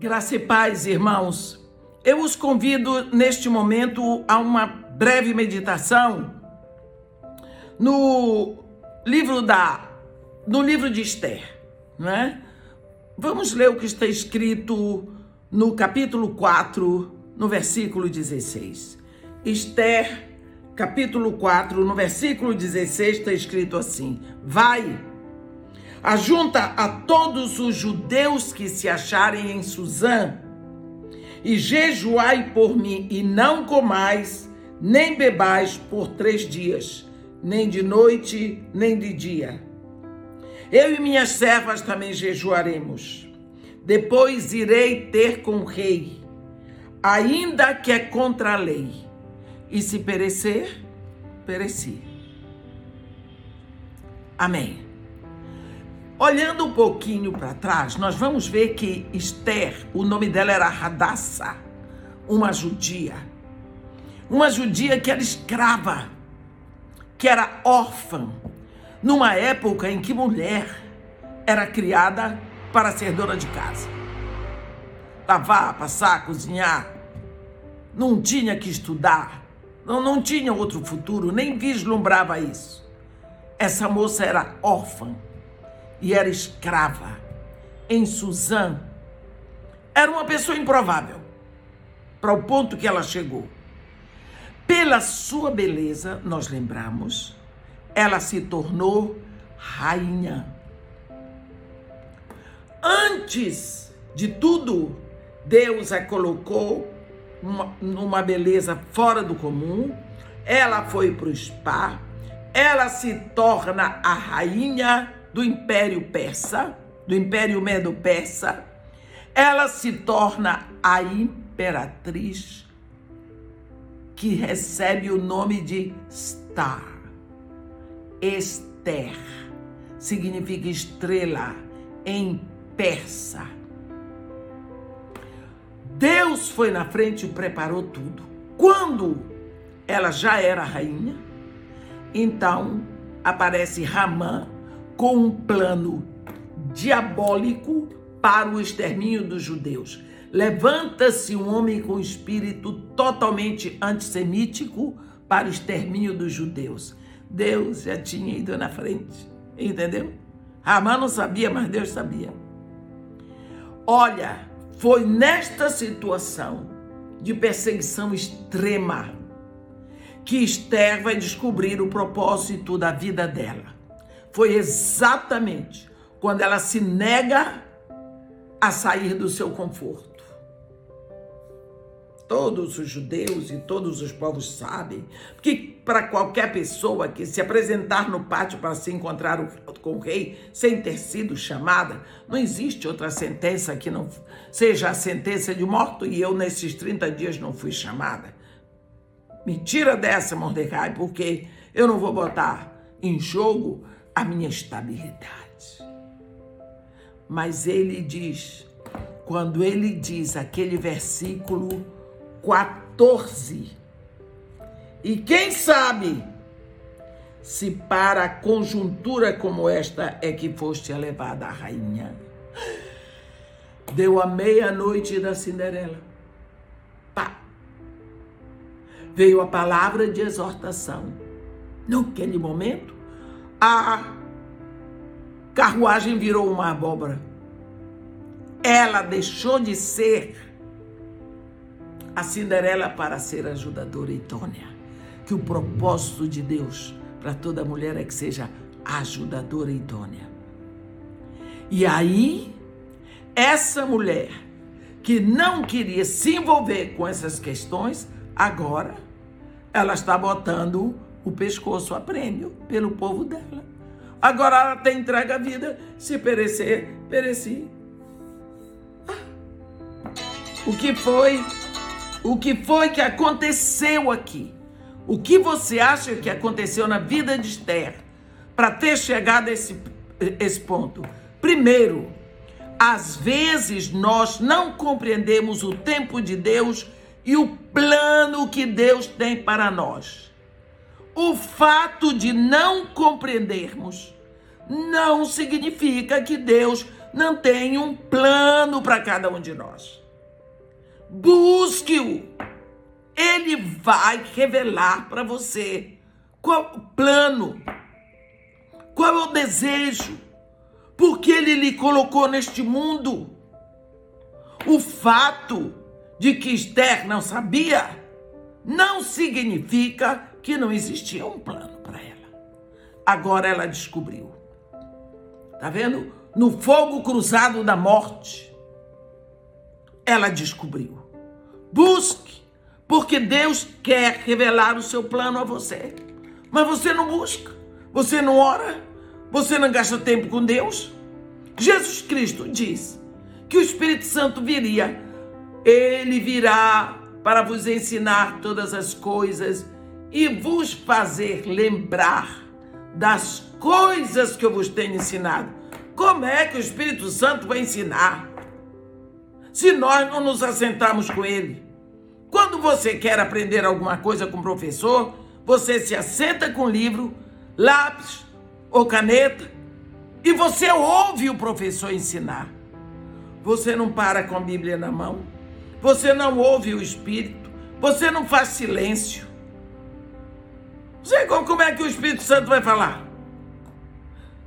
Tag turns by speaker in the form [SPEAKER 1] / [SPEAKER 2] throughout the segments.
[SPEAKER 1] Graça e paz, irmãos. Eu os convido neste momento a uma breve meditação no livro da no livro de Esther, não é? Vamos ler o que está escrito no capítulo 4, no versículo 16. Esther, capítulo 4, no versículo 16 está escrito assim: Vai Ajunta a todos os judeus que se acharem em Suzã, e jejuai por mim, e não comais, nem bebais por três dias, nem de noite, nem de dia. Eu e minhas servas também jejuaremos. Depois irei ter com o rei, ainda que é contra a lei. E se perecer, pereci. Amém. Olhando um pouquinho para trás, nós vamos ver que Esther, o nome dela era Radassa, uma judia. Uma judia que era escrava, que era órfã, numa época em que mulher era criada para ser dona de casa. Lavar, passar, cozinhar. Não tinha que estudar, não, não tinha outro futuro, nem vislumbrava isso. Essa moça era órfã e era escrava em Suzã, era uma pessoa improvável, para o ponto que ela chegou. Pela sua beleza, nós lembramos, ela se tornou rainha. Antes de tudo, Deus a colocou uma, numa beleza fora do comum. Ela foi para o spa, ela se torna a rainha do Império Persa, do Império Medo-Persa, ela se torna a imperatriz que recebe o nome de Star. Esther significa estrela em persa. Deus foi na frente e preparou tudo. Quando ela já era rainha, então aparece Ramã, com um plano diabólico para o extermínio dos judeus. Levanta-se um homem com espírito totalmente antissemítico para o extermínio dos judeus. Deus já tinha ido na frente, entendeu? Ramã não sabia, mas Deus sabia. Olha, foi nesta situação de perseguição extrema que Esther vai descobrir o propósito da vida dela foi exatamente quando ela se nega a sair do seu conforto. Todos os judeus e todos os povos sabem que para qualquer pessoa que se apresentar no pátio para se encontrar com o rei sem ter sido chamada, não existe outra sentença que não seja a sentença de morto e eu nesses 30 dias não fui chamada. Me tira dessa, Mordecai, porque eu não vou botar em jogo a minha estabilidade. Mas ele diz, quando ele diz aquele versículo 14, e quem sabe se para conjuntura como esta é que foste elevada a rainha. Deu a meia-noite da Cinderela. Pá. Veio a palavra de exortação. Naquele momento, a carruagem virou uma abóbora. Ela deixou de ser a Cinderela para ser ajudadora idônea. Que o propósito de Deus para toda mulher é que seja ajudadora idônea. E aí, essa mulher que não queria se envolver com essas questões, agora ela está botando o pescoço a prêmio pelo povo dela. Agora ela tem entrega a vida, se perecer, pereci. Ah. O que foi? O que foi que aconteceu aqui? O que você acha que aconteceu na vida de Esther para ter chegado a esse, esse ponto? Primeiro, às vezes nós não compreendemos o tempo de Deus e o plano que Deus tem para nós. O fato de não compreendermos não significa que Deus não tem um plano para cada um de nós. Busque-o. Ele vai revelar para você qual o plano, qual é o desejo, porque ele lhe colocou neste mundo. O fato de que Esther não sabia não significa que não existia um plano para ela. Agora ela descobriu. Tá vendo? No fogo cruzado da morte, ela descobriu. Busque, porque Deus quer revelar o seu plano a você. Mas você não busca, você não ora, você não gasta tempo com Deus. Jesus Cristo diz que o Espírito Santo viria, ele virá para vos ensinar todas as coisas e vos fazer lembrar das coisas que eu vos tenho ensinado. Como é que o Espírito Santo vai ensinar? Se nós não nos assentarmos com ele. Quando você quer aprender alguma coisa com o professor, você se assenta com livro, lápis ou caneta e você ouve o professor ensinar. Você não para com a Bíblia na mão. Você não ouve o Espírito. Você não faz silêncio. Você, como é que o Espírito Santo vai falar?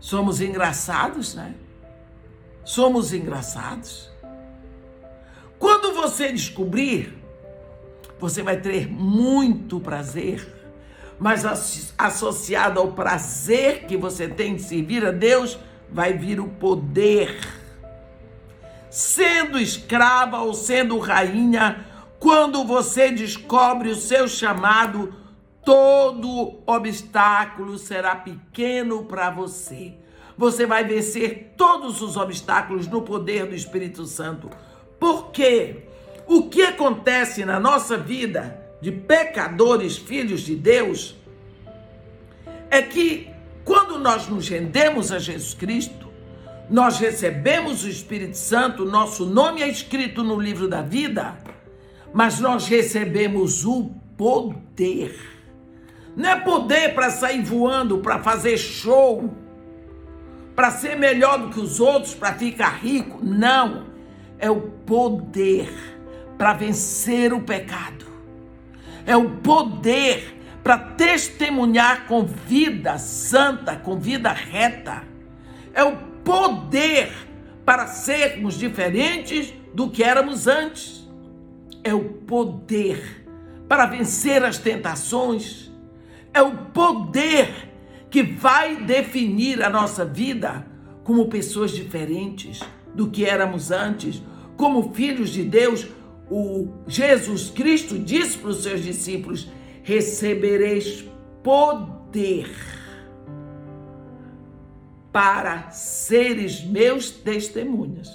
[SPEAKER 1] Somos engraçados, né? Somos engraçados. Quando você descobrir, você vai ter muito prazer, mas associado ao prazer que você tem de servir a Deus, vai vir o poder. Sendo escrava ou sendo rainha, quando você descobre o seu chamado, todo obstáculo será pequeno para você. Você vai vencer todos os obstáculos no poder do Espírito Santo. Porque o que acontece na nossa vida de pecadores, filhos de Deus, é que quando nós nos rendemos a Jesus Cristo, nós recebemos o Espírito Santo, nosso nome é escrito no livro da vida, mas nós recebemos o poder não é poder para sair voando, para fazer show, para ser melhor do que os outros, para ficar rico. Não. É o poder para vencer o pecado. É o poder para testemunhar com vida santa, com vida reta. É o poder para sermos diferentes do que éramos antes. É o poder para vencer as tentações é o poder que vai definir a nossa vida como pessoas diferentes do que éramos antes, como filhos de Deus. O Jesus Cristo disse para os seus discípulos: recebereis poder para seres meus testemunhas.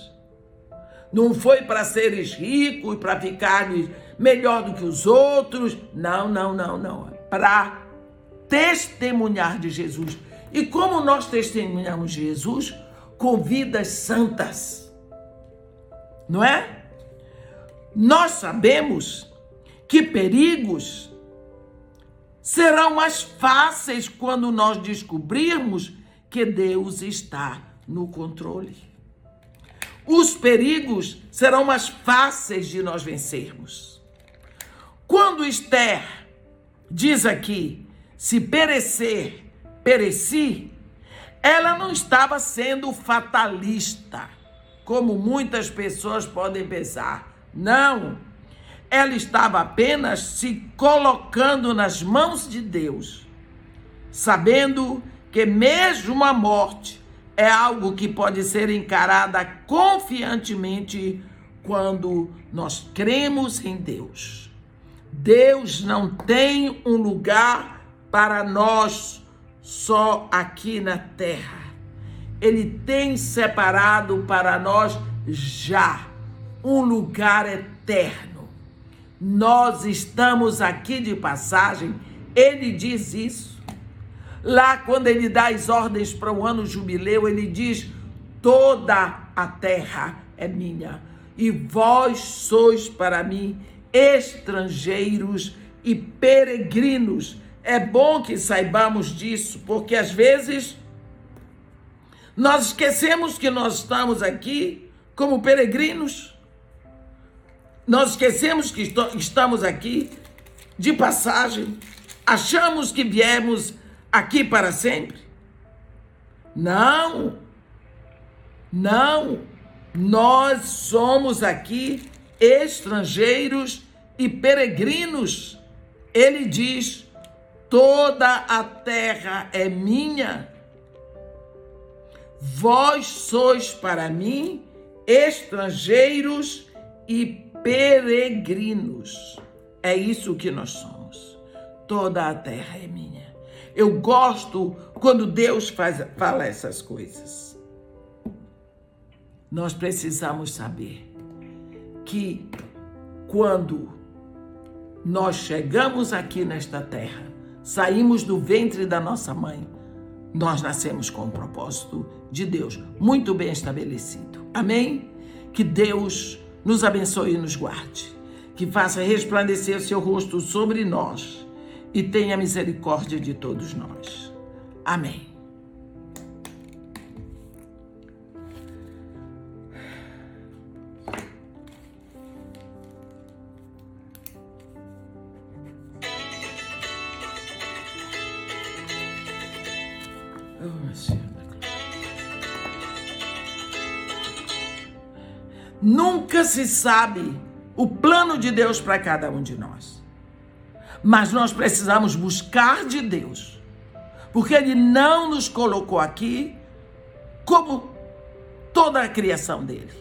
[SPEAKER 1] Não foi para seres ricos, para ficares melhor do que os outros. Não, não, não, não. É para testemunhar de Jesus. E como nós testemunhamos de Jesus? Com vidas santas. Não é? Nós sabemos que perigos serão mais fáceis quando nós descobrirmos que Deus está no controle. Os perigos serão mais fáceis de nós vencermos. Quando Esther diz aqui se perecer, pereci, ela não estava sendo fatalista, como muitas pessoas podem pensar. Não. Ela estava apenas se colocando nas mãos de Deus, sabendo que mesmo a morte é algo que pode ser encarada confiantemente quando nós cremos em Deus. Deus não tem um lugar para nós só aqui na terra. Ele tem separado para nós já um lugar eterno. Nós estamos aqui de passagem, ele diz isso. Lá, quando ele dá as ordens para o ano jubileu, ele diz: toda a terra é minha, e vós sois para mim estrangeiros e peregrinos é bom que saibamos disso, porque às vezes Nós esquecemos que nós estamos aqui como peregrinos. Nós esquecemos que estamos aqui de passagem. Achamos que viemos aqui para sempre. Não. Não. Nós somos aqui estrangeiros e peregrinos. Ele diz: toda a terra é minha. Vós sois para mim estrangeiros e peregrinos. É isso que nós somos. Toda a terra é minha. Eu gosto quando Deus faz, fala essas coisas. Nós precisamos saber que quando nós chegamos aqui nesta terra, saímos do ventre da nossa mãe, nós nascemos com um propósito de Deus muito bem estabelecido. Amém? Que Deus nos abençoe e nos guarde, que faça resplandecer o seu rosto sobre nós e tenha misericórdia de todos nós. Amém. Nunca se sabe o plano de Deus para cada um de nós. Mas nós precisamos buscar de Deus, porque Ele não nos colocou aqui como toda a criação dele.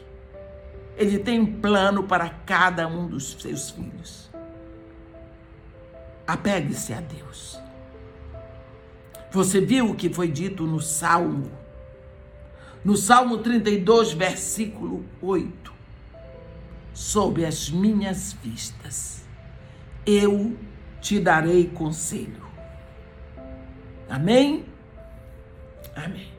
[SPEAKER 1] Ele tem um plano para cada um dos seus filhos. Apegue-se a Deus. Você viu o que foi dito no Salmo? No Salmo 32, versículo 8. Sob as minhas vistas, eu te darei conselho. Amém? Amém.